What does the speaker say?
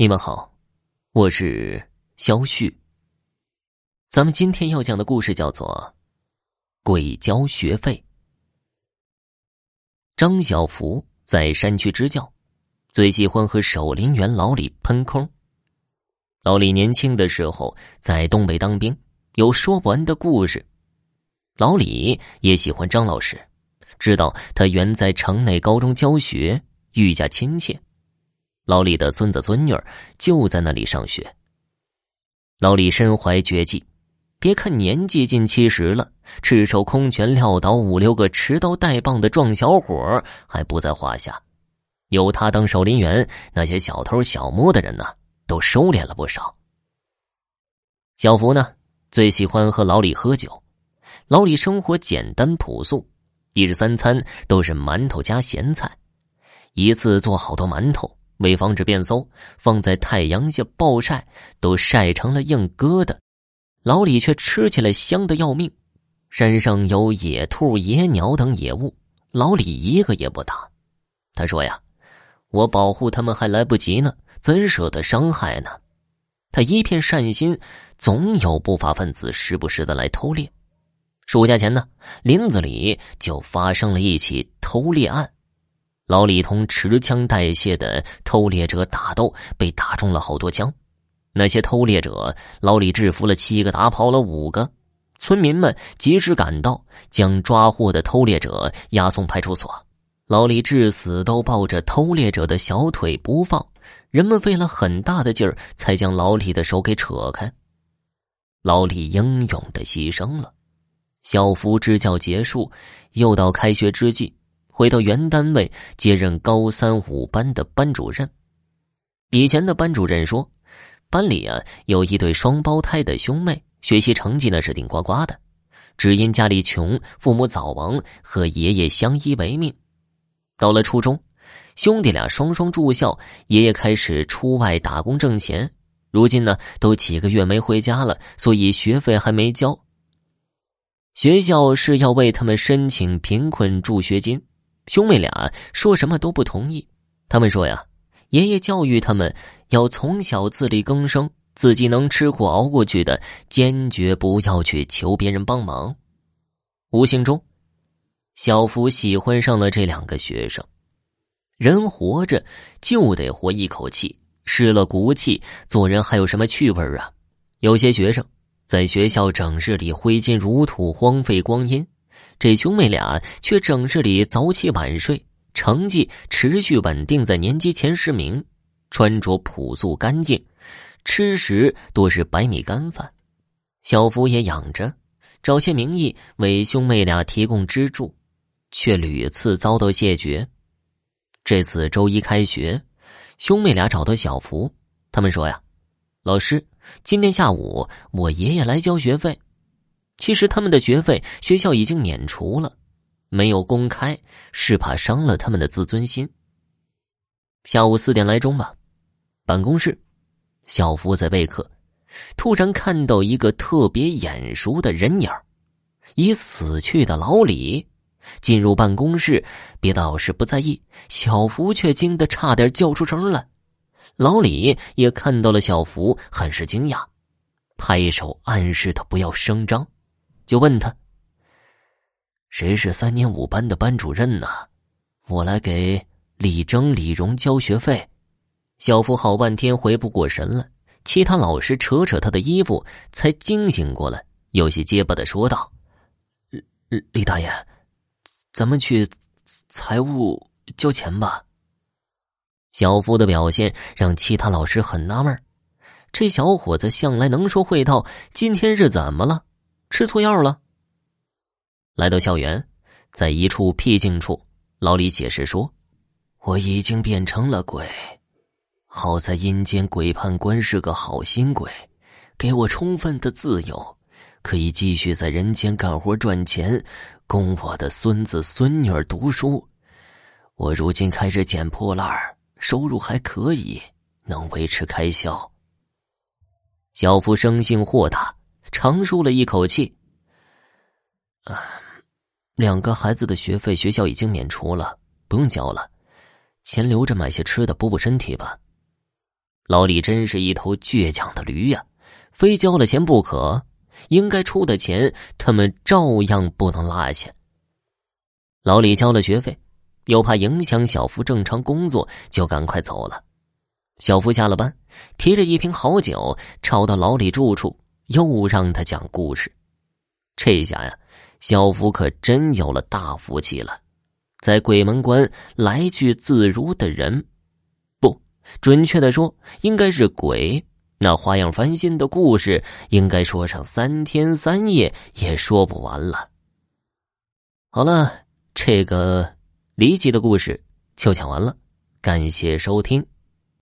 你们好，我是肖旭。咱们今天要讲的故事叫做《鬼交学费》。张小福在山区支教，最喜欢和守林员老李喷空。老李年轻的时候在东北当兵，有说不完的故事。老李也喜欢张老师，知道他原在城内高中教学，愈加亲切。老李的孙子孙女就在那里上学。老李身怀绝技，别看年纪近七十了，赤手空拳撂倒五六个持刀带棒的壮小伙还不在话下。有他当守林员，那些小偷小摸的人呢，都收敛了不少。小福呢，最喜欢和老李喝酒。老李生活简单朴素，一日三餐都是馒头加咸菜，一次做好多馒头。为防止变馊，放在太阳下暴晒，都晒成了硬疙瘩。老李却吃起来香的要命。山上有野兔、野鸟等野物，老李一个也不打。他说：“呀，我保护他们还来不及呢，怎舍得伤害呢？”他一片善心，总有不法分子时不时的来偷猎。暑假前呢，林子里就发生了一起偷猎案。老李同持枪带械的偷猎者打斗，被打中了好多枪。那些偷猎者，老李制服了七个，打跑了五个。村民们及时赶到，将抓获的偷猎者押送派出所。老李至死都抱着偷猎者的小腿不放，人们费了很大的劲儿，才将老李的手给扯开。老李英勇的牺牲了。小福支教结束，又到开学之际。回到原单位接任高三五班的班主任。以前的班主任说，班里啊有一对双胞胎的兄妹，学习成绩呢是顶呱呱的，只因家里穷，父母早亡，和爷爷相依为命。到了初中，兄弟俩双双住校，爷爷开始出外打工挣钱。如今呢，都几个月没回家了，所以学费还没交。学校是要为他们申请贫困助学金。兄妹俩说什么都不同意。他们说呀，爷爷教育他们要从小自力更生，自己能吃苦熬过去的，坚决不要去求别人帮忙。无形中，小福喜欢上了这两个学生。人活着就得活一口气，失了骨气，做人还有什么趣味啊？有些学生在学校整日里挥金如土，荒废光阴。这兄妹俩却整日里早起晚睡，成绩持续稳定在年级前十名，穿着朴素干净，吃食多是白米干饭。小福也养着，找些名义为兄妹俩提供资助，却屡次遭到谢绝。这次周一开学，兄妹俩找到小福，他们说呀：“老师，今天下午我爷爷来交学费。”其实他们的学费学校已经免除了，没有公开是怕伤了他们的自尊心。下午四点来钟吧，办公室，小福在备课，突然看到一个特别眼熟的人影已死去的老李进入办公室。别的老师不在意，小福却惊得差点叫出声来。老李也看到了小福，很是惊讶，拍手暗示他不要声张。就问他：“谁是三年五班的班主任呢？我来给李征、李荣交学费。”小福好半天回不过神来，其他老师扯扯他的衣服，才惊醒过来，有些结巴的说道：“李李大爷，咱们去财务交钱吧。”小夫的表现让其他老师很纳闷这小伙子向来能说会道，今天是怎么了？吃错药了。来到校园，在一处僻静处，老李解释说：“我已经变成了鬼，好在阴间鬼判官是个好心鬼，给我充分的自由，可以继续在人间干活赚钱，供我的孙子孙女儿读书。我如今开始捡破烂收入还可以，能维持开销。”小福生性豁达。长舒了一口气。啊，两个孩子的学费学校已经免除了，不用交了，钱留着买些吃的补补身体吧。老李真是一头倔强的驴呀，非交了钱不可。应该出的钱，他们照样不能落下。老李交了学费，又怕影响小福正常工作，就赶快走了。小福下了班，提着一瓶好酒，找到老李住处，又让他讲故事。这下呀，小福可真有了大福气了，在鬼门关来去自如的人，不准确的说，应该是鬼。那花样翻新的故事，应该说上三天三夜也说不完了。好了，这个离奇的故事就讲完了，感谢收听。